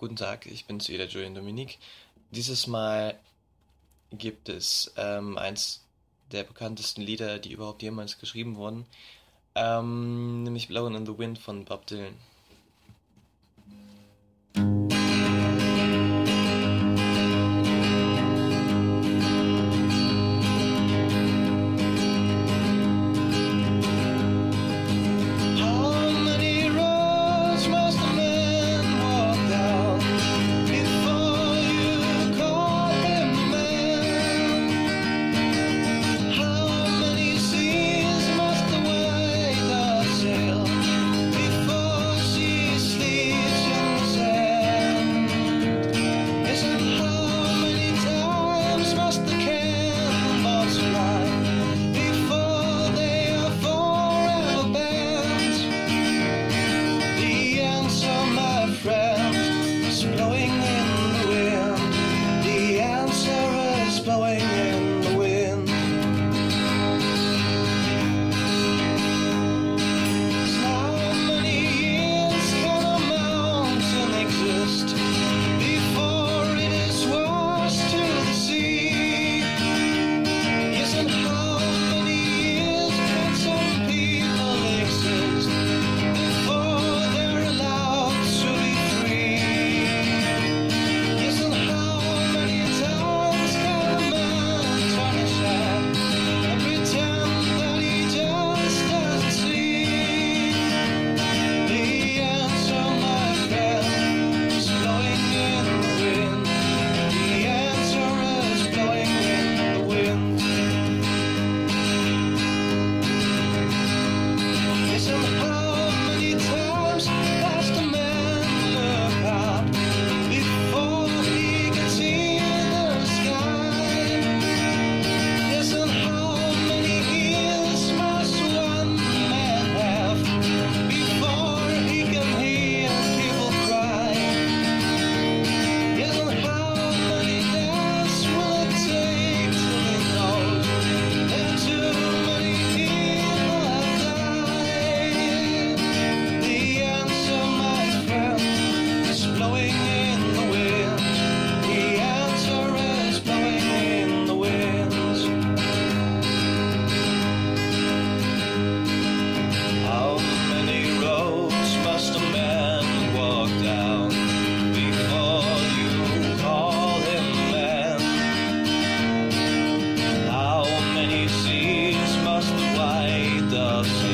Guten Tag, ich bin's wieder, Julian Dominique. Dieses Mal gibt es ähm, eins der bekanntesten Lieder, die überhaupt jemals geschrieben wurden, ähm, nämlich Blowing in the Wind von Bob Dylan. try us.